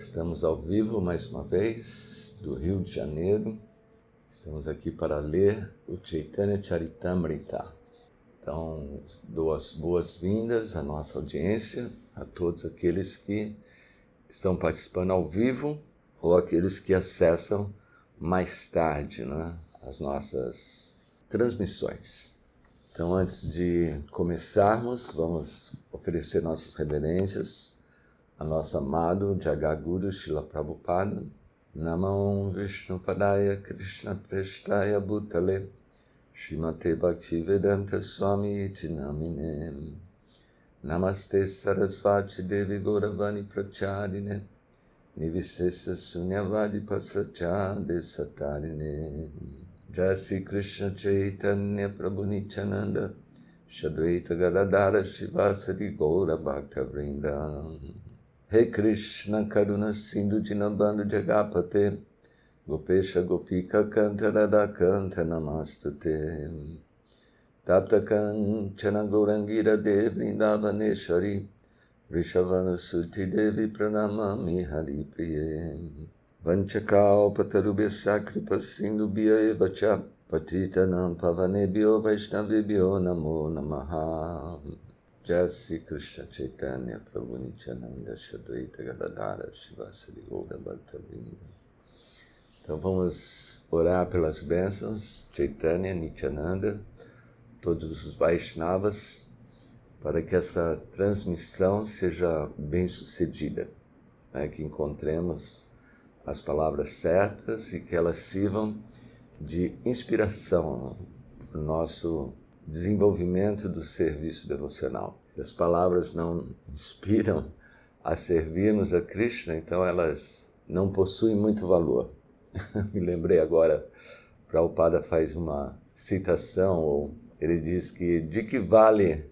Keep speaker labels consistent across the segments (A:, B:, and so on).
A: Estamos ao vivo mais uma vez, do Rio de Janeiro. Estamos aqui para ler o Chaitanya Charitamrita. Então, dou as boas-vindas à nossa audiência, a todos aqueles que estão participando ao vivo ou aqueles que acessam mais tarde né, as nossas transmissões. Então, antes de começarmos, vamos oferecer nossas reverências a nosso amado Jagaguru Shila Prabhupada. Namam Vishnu Padaya Krishna Prestaya Bhutale Shrimate Bhaktivedanta Swami Iti Namine Namaste Sarasvati Devi Gauravani Pracharine Nivisesa Sunyavadi Pasachade Satarine Jai Krishna Chaitanya Prabhu Nityananda Shadvaita Gadadara Shivasari Gaura Bhakta Vrindam He Krishna Karuna Sindhu Dinabando Jagapate Gopesha Gopika Kanta Radha Kanta Namastute Tapta Kanchana Gaurangira Devi Davaneshwari Rishavana Suti Devi Pranamami Hari Priye Vanchakao Patarubhya Kripa Sindhu Bhya Evacha Patitanam Pavanebhyo Vaishnavibhyo Namo Namaha Jai Krishna Chaitanya Prabhu Nityananda Shadwaita Gadadara Shivasari Goura Bhaktavrinda. Então vamos orar pelas bênçãos Chaitanya, Nityananda, todos os Vaishnavas, para que essa transmissão seja bem sucedida, né? que encontremos as palavras certas e que elas sirvam de inspiração para o nosso desenvolvimento do serviço devocional. Se as palavras não inspiram a servirmos a Krishna, então elas não possuem muito valor. Me lembrei agora, Prabhupada faz uma citação, ou ele diz que de que vale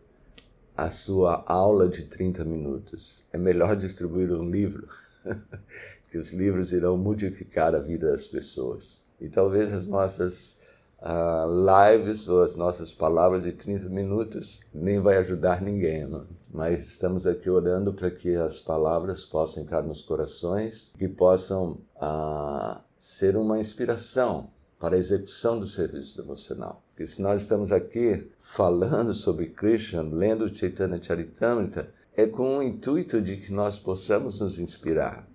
A: a sua aula de 30 minutos? É melhor distribuir um livro, que os livros irão modificar a vida das pessoas. E talvez as nossas uh, lives ou as nossas palavras de 30 minutos nem vai ajudar ninguém, não? mas estamos aqui orando para que as palavras possam entrar nos corações, que possam uh, ser uma inspiração para a execução do serviço devocional. Porque se nós estamos aqui falando sobre Krishna, lendo Chaitanya Charitamrita, é com o intuito de que nós possamos nos inspirar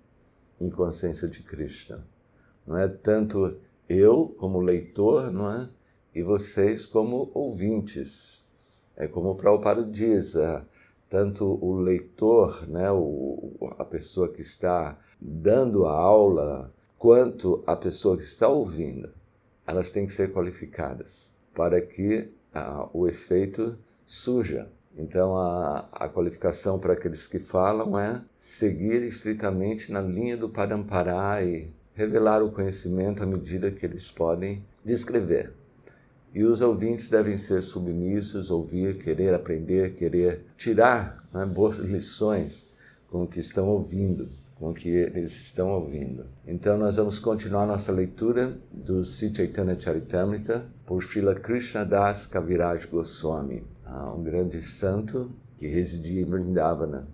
A: em consciência de Krishna. Não é tanto eu como leitor, não é? E vocês como ouvintes. É como o Prabhupada diz, é, tanto o leitor, né, o, a pessoa que está dando a aula, quanto a pessoa que está ouvindo, elas têm que ser qualificadas para que o efeito surja. Então, a, a qualificação para aqueles que falam é seguir estritamente na linha do Parampará e revelar o conhecimento à medida que eles podem descrever. E os ouvintes devem ser submissos, ouvir, querer aprender, querer tirar né, boas lições com o que estão ouvindo, com o que eles estão ouvindo. Então nós vamos continuar nossa leitura do Chaitanya Charitamrita por Srila Krishna Das Kaviraj Goswami, ah, um grande santo que residia em Vrindavana.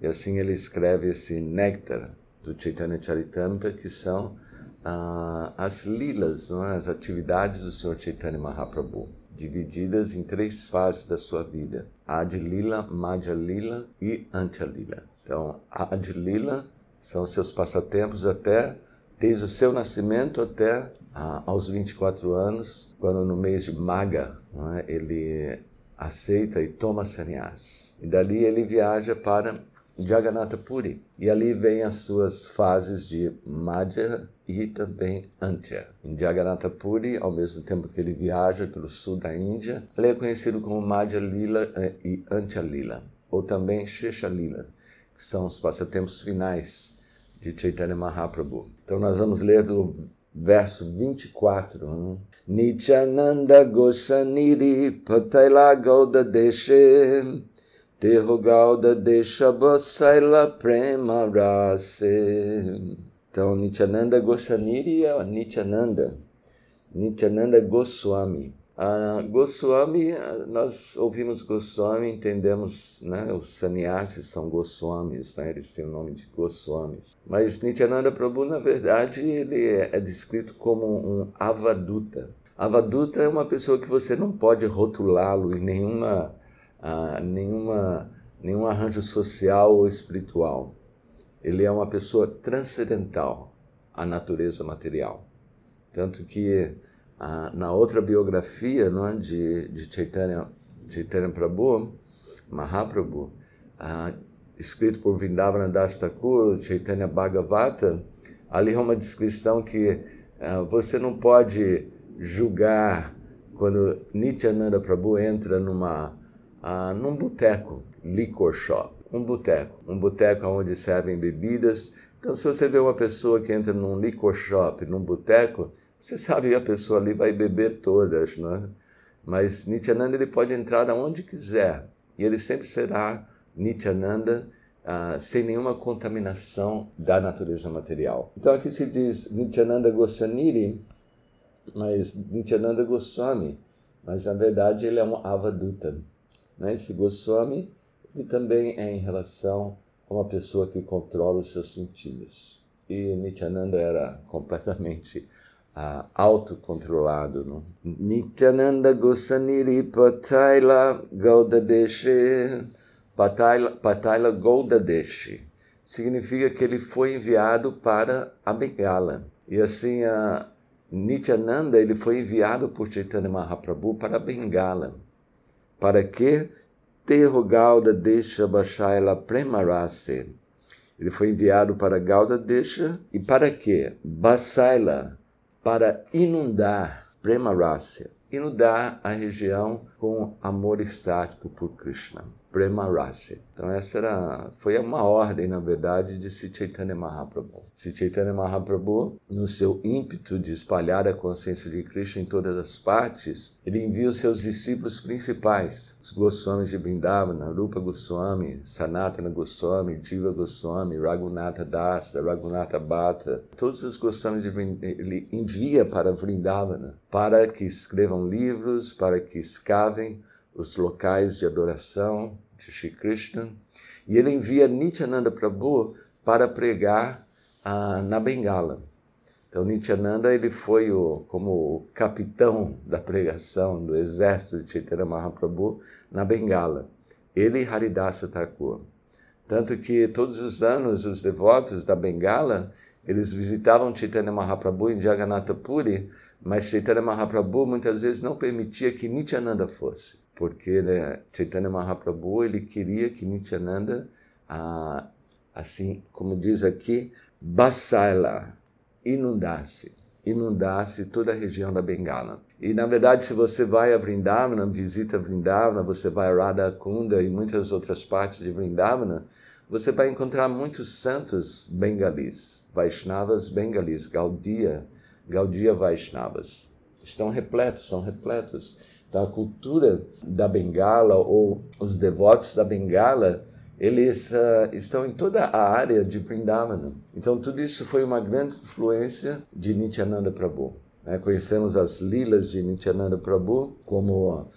A: E assim ele escreve esse néctar do Chaitanya Charitamrita, que são ah, as lilas, não é? as atividades do Senhor Chaitanya Mahaprabhu, divididas em três fases da sua vida: Adi Lila, Madhya Lila e Antya Lila. Então, Adi Lila são seus passatempos até desde o seu nascimento até ah, aos 24 anos, quando no mês de Maga é? ele aceita e toma sannyas. E dali ele viaja para Jagannatha Puri. E ali vem as suas fases de Madhya e também Antya. Em Jagannatha Puri, ao mesmo tempo que ele viaja pelo sul da Índia, ele é conhecido como Madhya Lila eh, e Antya Lila, ou também Shesha Lila, que são os passatempos finais de Chaitanya Mahaprabhu. Então nós vamos ler do verso 24. Hum? Nityananda Gosaniri Pataila Gauda Deshe Terrogalda deixa Bosaila Prema Rase. Então, Nityananda Gosaniri é Nityananda. Nityananda Goswami. Uh, Goswami, nós ouvimos Goswami, entendemos, né, os sannyasis são Goswamis, né, eles têm o nome de Goswamis. Mas Nityananda Prabhu, na verdade, ele é, é descrito como um avaduta. Avaduta é uma pessoa que você não pode rotulá-lo em nenhuma, nenhuma, nenhum arranjo social ou espiritual. Ele é uma pessoa transcendental à natureza material. Tanto que ah, na outra biografia não é, de, de Chaitanya, Chaitanya Prabhu, Mahaprabhu, ah, escrito por Vindavana Das Thakur, Chaitanya Bhagavata, ali é uma descrição que ah, você não pode julgar quando Nityananda Prabhu entra numa, ah, num boteco, liquor shop, um boteco, um boteco onde servem bebidas. Então, se você vê uma pessoa que entra num liquor shop, num boteco, você sabe que a pessoa ali vai beber todas, né? Mas Nityananda ele pode entrar aonde quiser e ele sempre será Nityananda uh, sem nenhuma contaminação da natureza material. Então aqui se diz Nityananda Goswaniri, mas Nityananda Goswami, mas na verdade ele é um avaduta. Né? Esse Goswami ele também é em relação a uma pessoa que controla os seus sentidos. E Nityananda era completamente uh, autocontrolado. Não? Nityananda Gosaniri Pataila Gaudadeshe Pataila, Pataila Gaudadeshe significa que ele foi enviado para a Bengala. E assim, a Nityananda ele foi enviado por Chaitanya Mahaprabhu para a Bengala. Para que? Terro Gauda Desha Bashaila Premarase. Ele foi enviado para Gauda Desha e para quê? Basaila para inundar Prema Rasa, inundar a região com amor estático por Krishna. Prema Rasa. Então essa era, foi uma ordem, na verdade, de Sri Chaitanya Mahaprabhu. Sri Chaitanya Mahaprabhu, no seu ímpeto de espalhar a consciência de Krishna em todas as partes, ele envia os seus discípulos principais, os Goswamis de Vrindavana, Rupa Goswami, Sanatana Goswami, Jiva Goswami, Raghunatha Das, Raghunatha Bhatta, todos os Goswamis de Vrindavana, ele envia para Vrindavana, para que escrevam livros, para que escavem os locais de adoração de Shri Krishna, e ele envia Nityananda Prabhu para pregar ah, na Bengala. Então Nityananda ele foi o, como o capitão da pregação do exército de Chaitanya Mahaprabhu na Bengala. Ele e Haridasa Thakur. Tanto que todos os anos os devotos da Bengala eles visitavam Chaitanya Mahaprabhu em Jagannatha Puri, mas Chaitanya Mahaprabhu muitas vezes não permitia que Nityananda fosse porque né, Chaitanya Mahaprabhu ele queria que Nityananda, ah, assim como diz aqui, Basaila, inundasse, inundasse toda a região da Bengala. E na verdade, se você vai a Vrindavana, visita Vrindavana, você vai a Radha Kunda e muitas outras partes de Vrindavana, você vai encontrar muitos santos bengalis, Vaishnavas bengalis, Gaudiya, Gaudiya Vaishnavas. Estão repletos, são repletos. A cultura da Bengala ou os devotos da Bengala, eles uh, estão em toda a área de Vrindavana. Então, tudo isso foi uma grande influência de Nityananda Prabhu. Né? Conhecemos as lilas de Nityananda Prabhu como uh,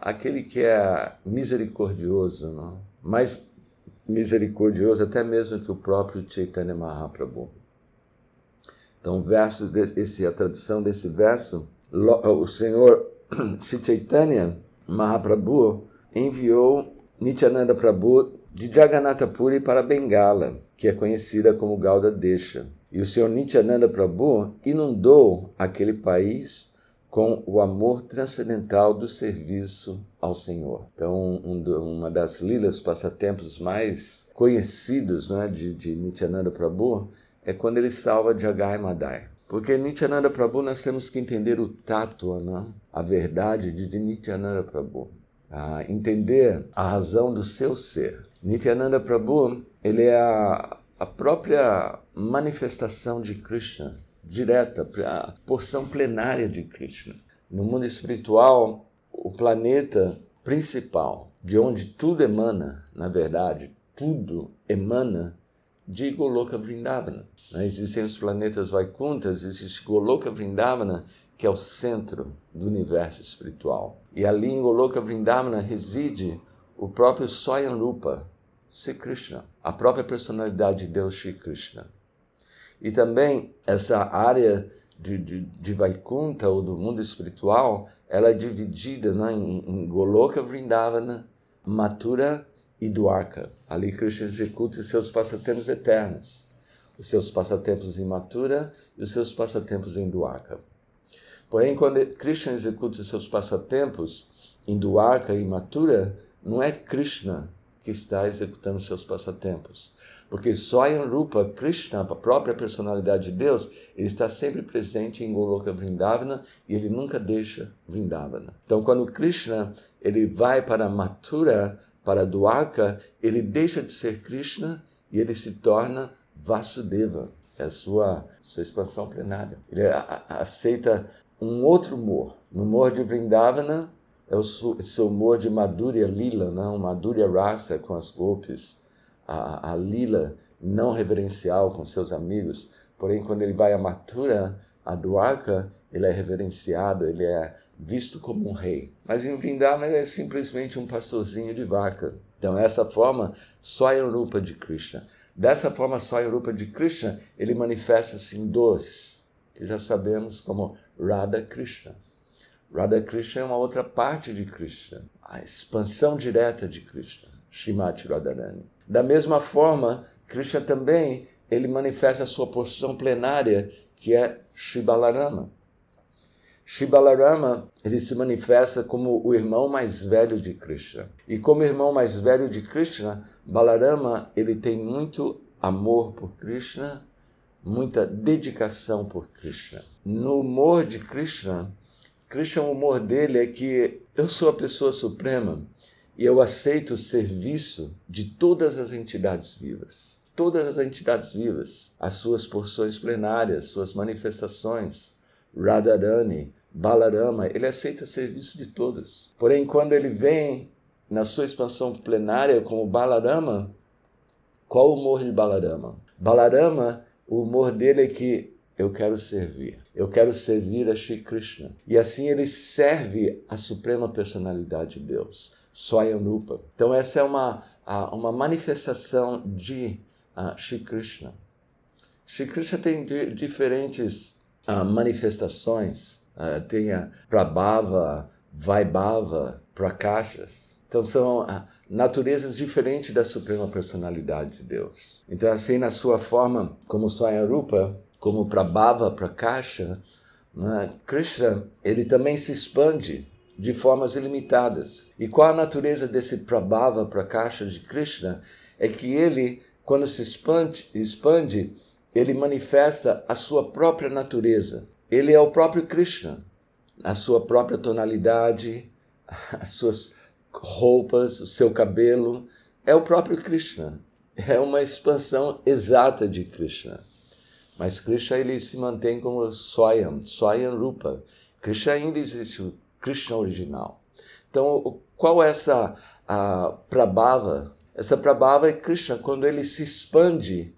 A: aquele que é misericordioso, não? mais misericordioso até mesmo que o próprio Chaitanya Mahaprabhu. Então, verso desse, a tradução desse verso, o Senhor Sri Chaitanya Mahaprabhu enviou Nityananda Prabhu de Jagannatha Puri para Bengala, que é conhecida como Gauda Desha. E o Senhor Nityananda Prabhu inundou aquele país com o amor transcendental do serviço ao Senhor. Então, um, uma das lilas, passatempos mais conhecidos né, de, de Nityananda Prabhu é quando ele salva Jagai Madai. Porque Nityananda Prabhu nós temos que entender o tato, né? a verdade de Nityananda Prabhu. A entender a razão do seu ser. Nityananda Prabhu, ele é a, a própria manifestação de Krishna, direta, a porção plenária de Krishna. No mundo espiritual, o planeta principal, de onde tudo emana, na verdade, tudo emana de Goloka Vrindavana. Né? Existem os planetas Vaikuntas, existe Goloka Vrindavana, que é o centro do universo espiritual. E ali em Goloka Vrindavana reside o próprio Rupa, Sri Krishna, a própria personalidade de Deus Sri Krishna. E também essa área de, de, de Vaikunta ou do mundo espiritual, ela é dividida né, em, em Goloka Vrindavana, Mathura e Dwarka. Ali Krishna executa os seus passatempos eternos, os seus passatempos em Mathura e os seus passatempos em Dwarka. Porém, quando Krishna executa os seus passatempos em Dwarka e Mathura, não é Krishna que está executando seus passatempos. Porque Swayam Rupa, Krishna, a própria personalidade de Deus, ele está sempre presente em Goloka Vrindavana e ele nunca deixa Vrindavana. Então, quando Krishna ele vai para Mathura, para Dwarka, ele deixa de ser Krishna e ele se torna Vasudeva. É a sua, sua expansão plenária. Ele aceita um outro humor. No humor de Vrindavana, é o seu humor de Madhurya Lila, não? Madhurya Rasa com as golpes, a, a Lila não reverencial com seus amigos. Porém, quando ele vai a Mathura, a Dwarka, ele é reverenciado, ele é visto como um rei. Mas em Vrindavan ele é simplesmente um pastorzinho de vaca. Então, essa forma, só é Rupa de Krishna. Dessa forma, só é Rupa de Krishna, ele manifesta-se em dois, que já sabemos como Radha Krishna. Radha Krishna é uma outra parte de Krishna, a expansão direta de Krishna, Shrimati Radharani. Da mesma forma, Krishna também ele manifesta a sua porção plenária, que é Shibalarama. Shibalarama ele se manifesta como o irmão mais velho de Krishna. E como irmão mais velho de Krishna, Balarama ele tem muito amor por Krishna, muita dedicação por Krishna. No humor de Krishna, Krishna, o humor dele é que eu sou a pessoa suprema e eu aceito o serviço de todas as entidades vivas. Todas as entidades vivas, as suas porções plenárias, suas manifestações, Radharani, Balarama, ele aceita serviço de todos. Porém, quando ele vem na sua expansão plenária como Balarama, qual o humor de Balarama? Balarama, o humor dele é que eu quero servir. Eu quero servir a Shri Krishna. E assim ele serve a suprema personalidade de Deus, Swayanupa. Então essa é uma, uma manifestação de uh, Shri Krishna. Shri Krishna tem diferentes uh, manifestações. Uh, tem a Prabhava, Vaibhava, Prakashas. Então são uh, naturezas diferentes da suprema personalidade de Deus. Então assim na sua forma como Swayarupa, como para Bhava, para Kasha, né? Krishna ele também se expande de formas ilimitadas. E qual a natureza desse Prabhava Prakasha de Krishna? É que ele, quando se expande, expande, ele manifesta a sua própria natureza. Ele é o próprio Krishna, a sua própria tonalidade, as suas roupas, o seu cabelo. É o próprio Krishna. É uma expansão exata de Krishna. Mas Krishna ele se mantém como Swayam, Swayam Rupa. Krishna ainda existe o Krishna original. Então, qual é essa a Prabhava? Essa Prabhava é Krishna quando ele se expande,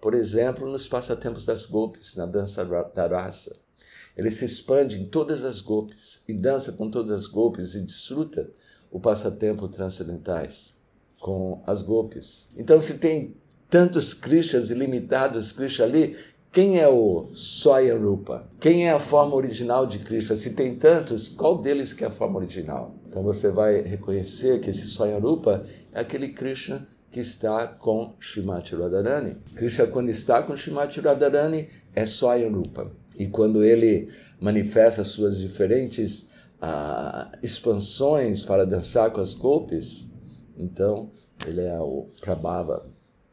A: por exemplo, nos passatempos das golpes, na dança da raça. Ele se expande em todas as golpes e dança com todas as golpes e desfruta o passatempo transcendentais com as golpes. Então, se tem tantos Krishnas ilimitados Krishna ali, quem é o Soya Rupa? Quem é a forma original de Krishna? Se tem tantos, qual deles que é a forma original? Então você vai reconhecer que esse Soya Rupa é aquele Krishna que está com Shrimati Radharani. Krishna, quando está com Shrimati Radharani, é Soya Rupa. E quando ele manifesta suas diferentes ah, expansões para dançar com as golpes, então ele é o Prabhava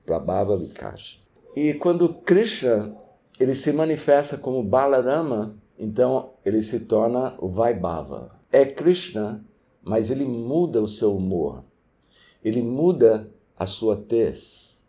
A: Prabhava Vikash. E quando Krishna ele se manifesta como Balarama, então ele se torna o Vaibhava. É Krishna, mas ele muda o seu humor. Ele muda a sua tez.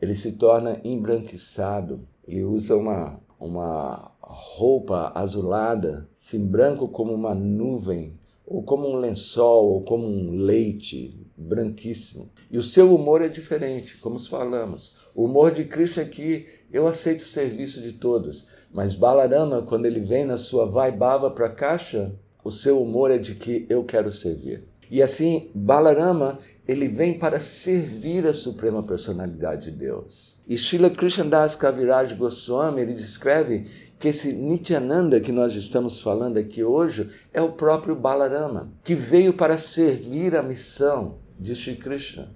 A: Ele se torna embranquiçado. Ele usa uma, uma roupa azulada, assim branco como uma nuvem ou como um lençol, ou como um leite branquíssimo. E o seu humor é diferente, como falamos. O humor de Krishna é que eu aceito o serviço de todos, mas Balarama, quando ele vem na sua Vaibhava Prakasha, o seu humor é de que eu quero servir. E assim, Balarama, ele vem para servir a Suprema Personalidade de Deus. E Srila Krishnadas Kaviraj Goswami, ele descreve que esse Nityananda que nós estamos falando aqui hoje é o próprio Balarama, que veio para servir a missão de Shri Krishna,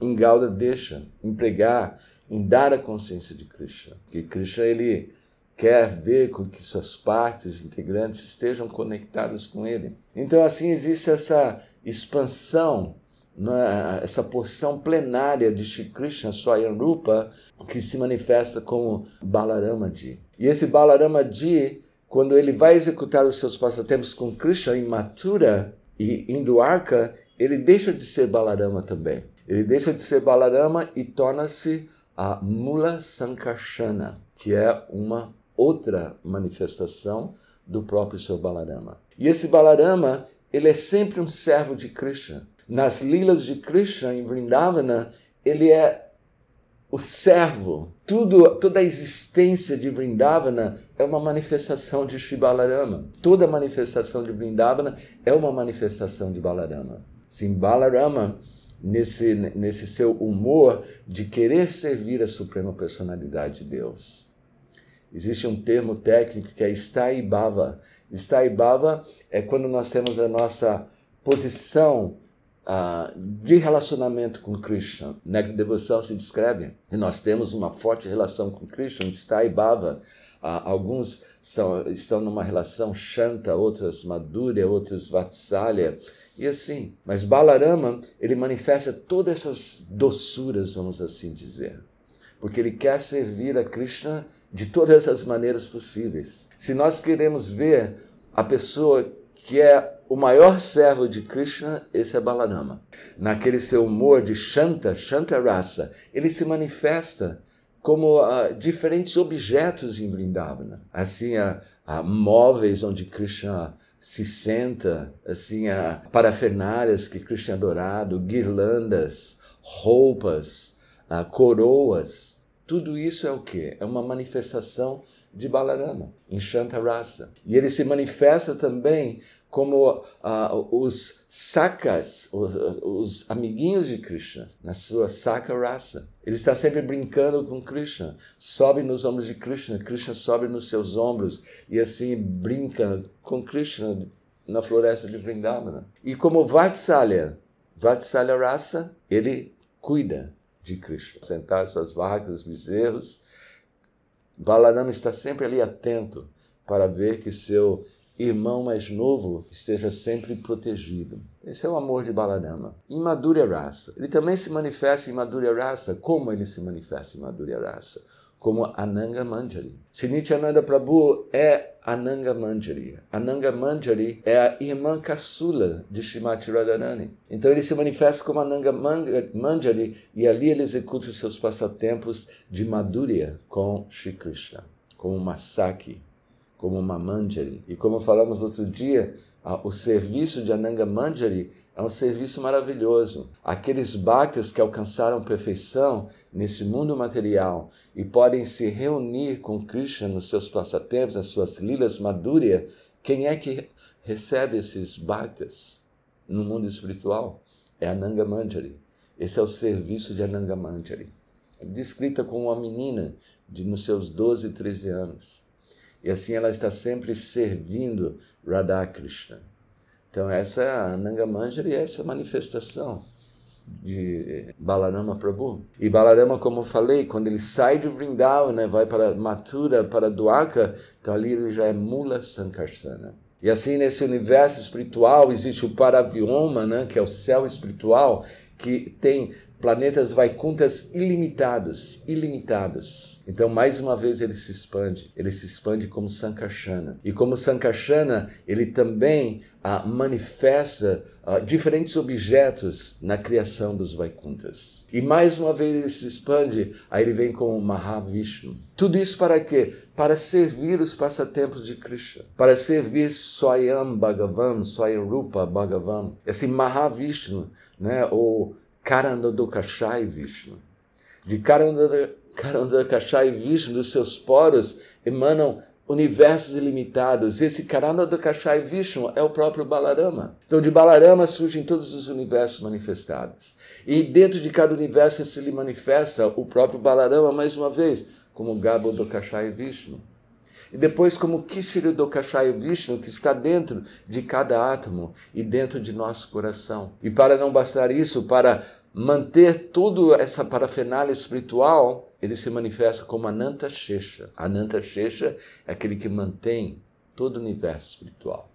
A: em Gauda Desha, em pregar, em dar a consciência de Krishna. Que Krishna, ele quer ver com que suas partes integrantes estejam conectadas com ele. Então, assim, existe essa expansão, essa porção plenária de Shri Krishna Swayam que se manifesta como Balaramaji. E esse Balaramaji, quando ele vai executar os seus passatempos com Krishna em Mathura e em Dwarka, ele deixa de ser Balarama também. Ele deixa de ser Balarama e torna-se a Mula Sankarsana, que é uma outra manifestação do próprio Sr. Balarama. E esse Balarama, ele é sempre um servo de Krishna. Nas lilas de Krishna em Vrindavana, ele é o servo. Tudo, toda a existência de Vrindavana é uma manifestação de Shri Balarama. Toda manifestação de Vrindavana é uma manifestação de Balarama. Sim, Balarama, nesse, nesse seu humor de querer servir a Suprema Personalidade de Deus. Existe um termo técnico que é Staibhava. Staibhava é quando nós temos a nossa posição uh, de relacionamento com Krishna. Na devoção se descreve e nós temos uma forte relação com Krishna, Staibhava. Uh, alguns são, estão numa relação Shanta, outros Madhurya, outros Vatsalya, e assim. Mas Balarama, ele manifesta todas essas doçuras, vamos assim dizer porque ele quer servir a Krishna de todas as maneiras possíveis. Se nós queremos ver a pessoa que é o maior servo de Krishna, esse é Balarama. Naquele seu humor de Shanta, Shanta Rasa, ele se manifesta como uh, diferentes objetos em Vrindavana. Assim, uh, uh, móveis onde Krishna se senta, assim, uh, parafernálias que Krishna é adorado, guirlandas, roupas, coroas, tudo isso é o que? É uma manifestação de Balarama, em Rasa. E ele se manifesta também como ah, os sakas, os, os, amiguinhos de Krishna, na sua saka rasa. Ele está sempre brincando com Krishna, sobe nos ombros de Krishna, Krishna sobe nos seus ombros e assim brinca com Krishna na floresta de Vrindavana. E como Vatsalya, Vatsalya rasa, ele cuida de Krishna. Sentar suas vacas, bezerros. Balarama está sempre ali atento para ver que seu irmão mais novo esteja sempre protegido. Esse é o amor de Balarama. Em Madhurya Rasa. Ele também se manifesta em Madhurya Rasa. Como ele se manifesta em Madhurya Rasa? Como Ananga Manjari. Nityananda Prabhu é Ananga Manjari. Ananga Manjari é a irmã caçula de Srimati Radharani. Então ele se manifesta como Ananga Manjari e ali ele executa os seus passatempos de Madhurya com Shri Krishna, como Masaki, como uma Manjari. E como falamos outro dia, o serviço de Ananga Manjari é um serviço maravilhoso. Aqueles bhaktas que alcançaram perfeição nesse mundo material e podem se reunir com Krishna nos seus passatempos, nas suas lilas madhurya, quem é que recebe esses bhaktas no mundo espiritual? É Ananga Manjari. Esse é o serviço de Ananga Manjari. Descrita como uma menina de nos seus 12, 13 anos. E assim ela está sempre servindo Radha Krishna. Então, essa é Nanga Manjari, essa manifestação de Balarama Prabhu. E Balarama, como eu falei, quando ele sai de Vrindavan, né, vai para Mathura, para Dwarka, então ali ele já é Mula Sankarsana. E assim, nesse universo espiritual, existe o Paravioma, né, que é o céu espiritual, que tem planetas Vaikuntas ilimitados, ilimitados. Então, mais uma vez, ele se expande. Ele se expande como Sankarsana. E como Sankarsana, ele também ah, manifesta ah, diferentes objetos na criação dos Vaikuntas. E mais uma vez ele se expande, aí ele vem como Mahavishnu. Tudo isso para quê? Para servir os passatempos de Krishna. Para servir Swayam Bhagavan, Swayam Rupa Bhagavan. Esse Mahavishnu, né? ou Karandodokashai Vishnu. De Karandodokashai Vishnu, dos seus poros, emanam universos ilimitados. Esse Karandodokashai Vishnu é o próprio Balarama. Então, de Balarama surgem todos os universos manifestados. E dentro de cada universo se lhe manifesta o próprio Balarama, mais uma vez, como Gabodokashai Vishnu. E depois, como Kishiri Dokashaya Vishnu, que está dentro de cada átomo e dentro de nosso coração. E para não bastar isso, para manter toda essa parafernália espiritual, ele se manifesta como Ananta Shesha. Ananta Shesha é aquele que mantém todo o universo espiritual.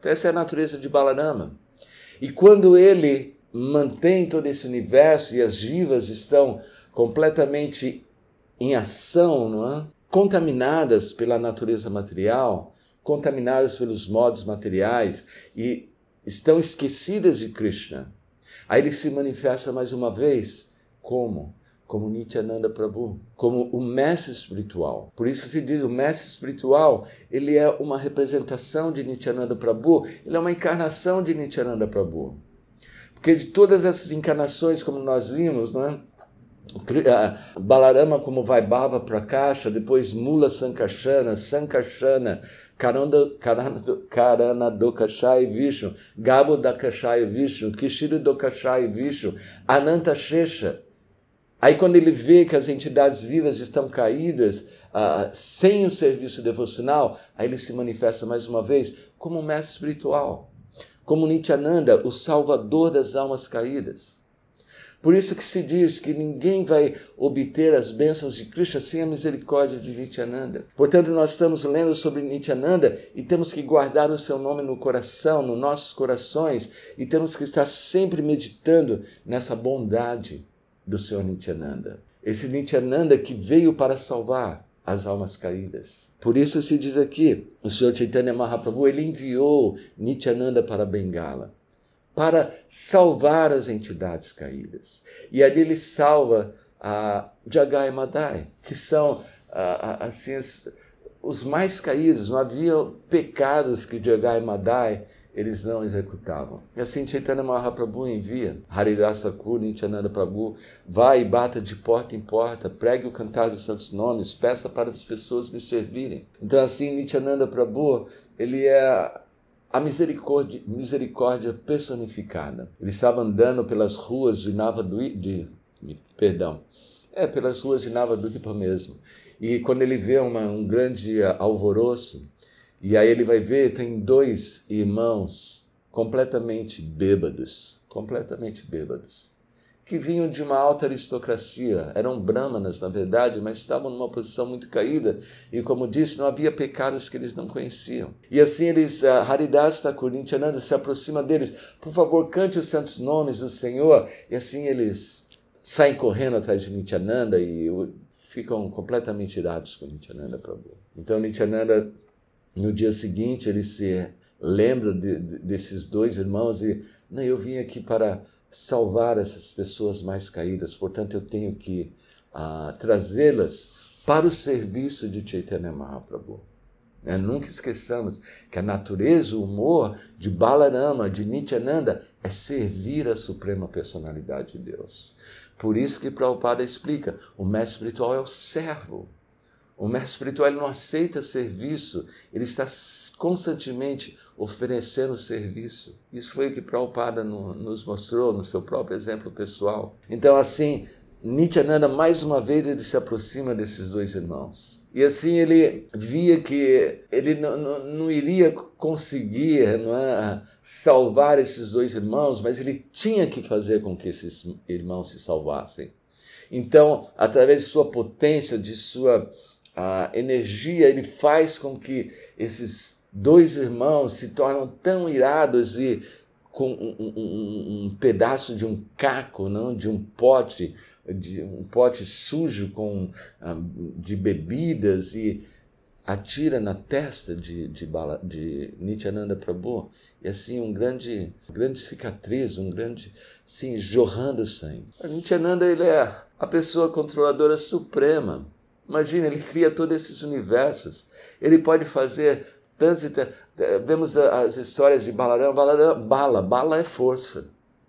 A: Então, essa é a natureza de Balarama. E quando ele mantém todo esse universo e as jivas estão completamente em ação, não é? Contaminadas pela natureza material, contaminadas pelos modos materiais e estão esquecidas de Krishna. Aí ele se manifesta mais uma vez como? Como Nityananda Prabhu, como o mestre espiritual. Por isso se diz o mestre espiritual, ele é uma representação de Nityananda Prabhu, ele é uma encarnação de Nityananda Prabhu. Porque de todas essas encarnações, como nós vimos, não é? Balarama como Vaibhava Prakasha, depois Mula Sankashana, Sankashana, Karana Vishnu, Gabo Dakashai Vishnu, Kishiro Dokashai Vishnu, Ananta Shesha. Aí quando ele vê que as entidades vivas estão caídas sem o serviço devocional, aí ele se manifesta mais uma vez como um mestre espiritual, como Nityananda, o salvador das almas caídas. Por isso que se diz que ninguém vai obter as bênçãos de Krishna sem a misericórdia de Nityananda. Portanto, nós estamos lendo sobre Nityananda e temos que guardar o seu nome no coração, nos nossos corações, e temos que estar sempre meditando nessa bondade do Senhor Nityananda. Esse Nityananda que veio para salvar as almas caídas. Por isso se diz aqui, o Senhor Chaitanya Mahaprabhu, ele enviou Nityananda para Bengala para salvar as entidades caídas. E ali ele salva a Jagai Madai, que são assim os mais caídos. Não havia pecados que Jagai Madai eles não executavam. E assim Chaitanya Mahaprabhu envia Haridasa Thakur, Nityananda Prabhu, vá e bata de porta em porta, pregue o cantar dos santos nomes, peça para as pessoas me servirem. Então assim Nityananda Prabhu, ele é a misericórdia, misericórdia personificada. Ele estava andando pelas ruas de Nava do de, perdão, é pelas ruas de Nava do Ipa mesmo. E quando ele vê uma, um grande alvoroço, e aí ele vai ver tem dois irmãos completamente bêbados, completamente bêbados que vinham de uma alta aristocracia, eram brahmanas, na verdade, mas estavam numa posição muito caída e, como disse, não havia pecados que eles não conheciam. E assim eles, uh, Haridas Thakur Nityananda se aproxima deles, por favor, cante os santos nomes do Senhor, e assim eles saem correndo atrás de Nityananda e ficam completamente irados com Nityananda Prabhu. Então Nityananda, no dia seguinte, ele se lembra de, de, desses dois irmãos e, não, eu vim aqui para salvar essas pessoas mais caídas, portanto, eu tenho que uh, trazê-las para o serviço de Chaitanya Mahaprabhu. É, nunca esqueçamos que a natureza, o humor de Balarama, de Nityananda, é servir a suprema personalidade de Deus. Por isso que Prabhupada explica, o mestre espiritual é o servo. O mestre espiritual não aceita serviço, ele está constantemente oferecendo serviço. Isso foi o que Prabhupada nos mostrou no seu próprio exemplo pessoal. Então, assim, Nityananda, mais uma vez, ele se aproxima desses dois irmãos. E assim ele via que ele não, não, não iria conseguir não é, salvar esses dois irmãos, mas ele tinha que fazer com que esses irmãos se salvassem. Então, através de sua potência, de sua a energia, ele faz com que esses dois irmãos se tornam tão irados e com um, um, um, pedaço de um caco, não, de um pote, de um pote sujo com ah, de bebidas e atira na testa de, de, de Nityananda Prabhu e assim um grande, grande cicatriz, um grande, sim, jorrando sangue. Nityananda ele é a pessoa controladora suprema. Imagina, ele cria todos esses universos. Ele pode fazer tantos Vemos as histórias de Balarama. Balarama bala, bala é força.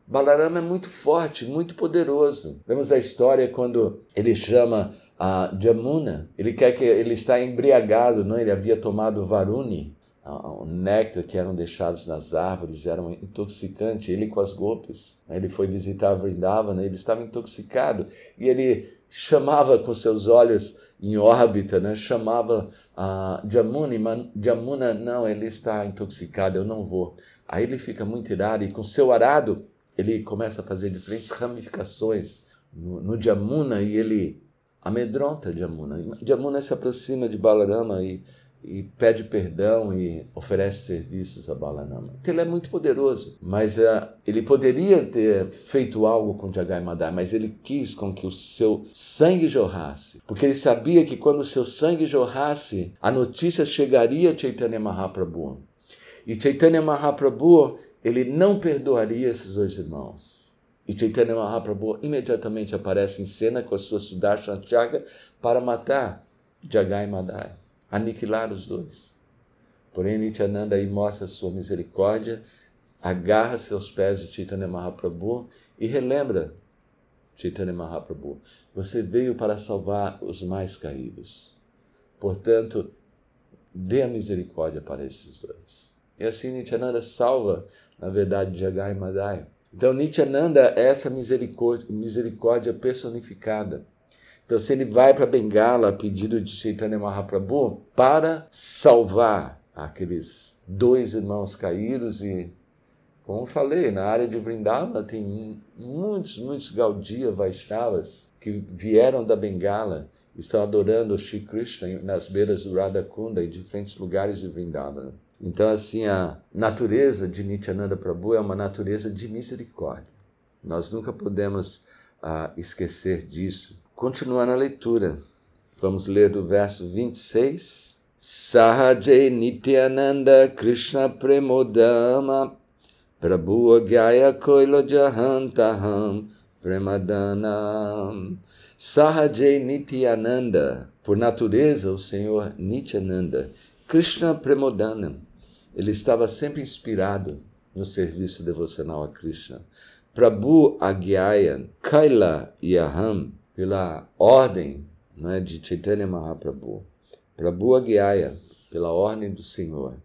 A: Balarama é muito forte, muito poderoso. Vemos a história quando ele chama a Jamuna. Ele quer que ele está embriagado, não? Ele havia tomado Varuni, o néctar que eram deixados nas árvores, era intoxicante. Ele com as golpes, ele foi visitar Vrindavana, ele estava intoxicado e ele chamava com seus olhos em órbita, né? chamava a Jamuna, mas Jamuna, não, ele está intoxicado, eu não vou. Aí ele fica muito irado e com seu arado ele começa a fazer diferentes ramificações no, no Jamuna e ele amedronta Jamuna. Jamuna se aproxima de Balarama e e pede perdão e oferece serviços a Balanama. Ele é muito poderoso, mas uh, ele poderia ter feito algo com Jagai Madai, mas ele quis com que o seu sangue jorrasse, porque ele sabia que quando o seu sangue jorrasse, a notícia chegaria a Chaitanya Mahaprabhu. E Chaitanya Mahaprabhu, ele não perdoaria esses dois irmãos. E Chaitanya Mahaprabhu imediatamente aparece em cena com a sua Sudarshan Chaga para matar Jagai Madai aniquilar os dois. Porém, Nityananda aí mostra sua misericórdia, agarra-se aos pés de Chaitanya Mahaprabhu e relembra Chaitanya Mahaprabhu. Você veio para salvar os mais caídos. Portanto, dê a misericórdia para esses dois. E assim Nityananda salva, na verdade, Jagai Madai. Então, Nityananda é essa misericórdia, misericórdia personificada. Então, se ele vai para Bengala a pedido de Chaitanya Mahaprabhu para salvar aqueles dois irmãos caídos e, como falei, na área de Vrindavana tem muitos, muitos Gaudiya Vaishnavas que vieram da Bengala e estão adorando Shri Krishna nas beiras do Radha Kunda em diferentes lugares de Vrindavana. Então, assim, a natureza de Nityananda Prabhu é uma natureza de misericórdia. Nós nunca podemos uh, esquecer disso. Continuando a leitura, vamos ler do verso 26. Sahajay Nityananda Krishna Premodama Prabhu Agyaya Koilo Jahantaham Premadanam Sahajay Nityananda, por natureza o Senhor Nityananda, Krishna Premodana, ele estava sempre inspirado no serviço devocional a Krishna. Prabhu Agyaya Kaila Yaham pela ordem é, de Chaitanya Mahaprabhu, Prabhu Agyaya, pela ordem do Senhor.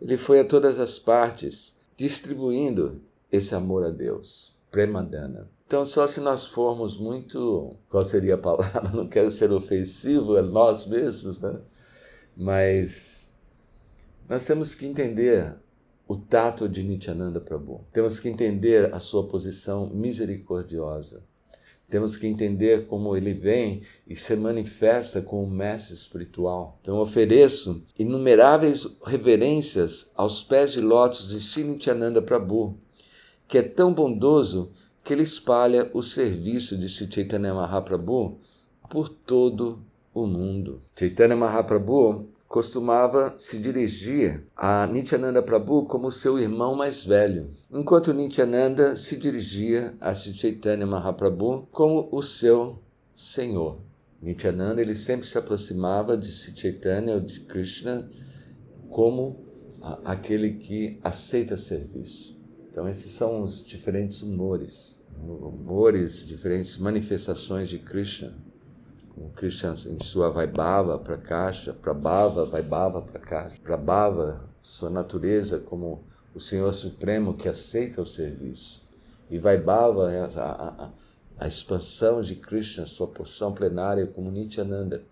A: Ele foi a todas as partes distribuindo esse amor a Deus, Premadana. Então, só se nós formos muito, qual seria a palavra? Não quero ser ofensivo a nós mesmos, né? Mas nós temos que entender o tato de Nityananda Prabhu. Temos que entender a sua posição misericordiosa. Temos que entender como ele vem e se manifesta como mestre espiritual. Então ofereço inumeráveis reverências aos pés de lótus de Srinityananda Prabhu, que é tão bondoso que ele espalha o serviço de Chaitanya Mahaprabhu por todo o mundo. Chaitanya Mahaprabhu costumava se dirigir a Nityananda Prabhu como seu irmão mais velho, enquanto Nityananda se dirigia a Chaitanya Mahaprabhu como o seu senhor. Nityananda ele sempre se aproximava de Chaitanya ou de Krishna como aquele que aceita serviço. Então esses são os diferentes humores, humores, diferentes manifestações de Krishna o Krishna em sua Vaibhava, Prakasha, Prabhava, Vaibhava, Prakasha, Prabhava, sua natureza como o Senhor Supremo que aceita o serviço. E Vaibhava é a, a, a expansão de Krishna, sua porção plenária como Nityananda,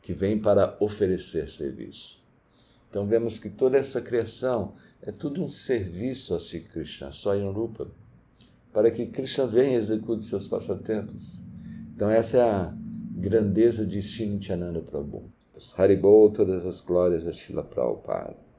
A: que vem para oferecer serviço. Então vemos que toda essa criação é tudo um serviço a Sri Krishna, a Swayam Rupa, para que Krishna venha e execute seus passatempos. Então essa é a grandeza de Srinityananda Prabhu. Haribol, todas as glórias a Shila Prabhupada.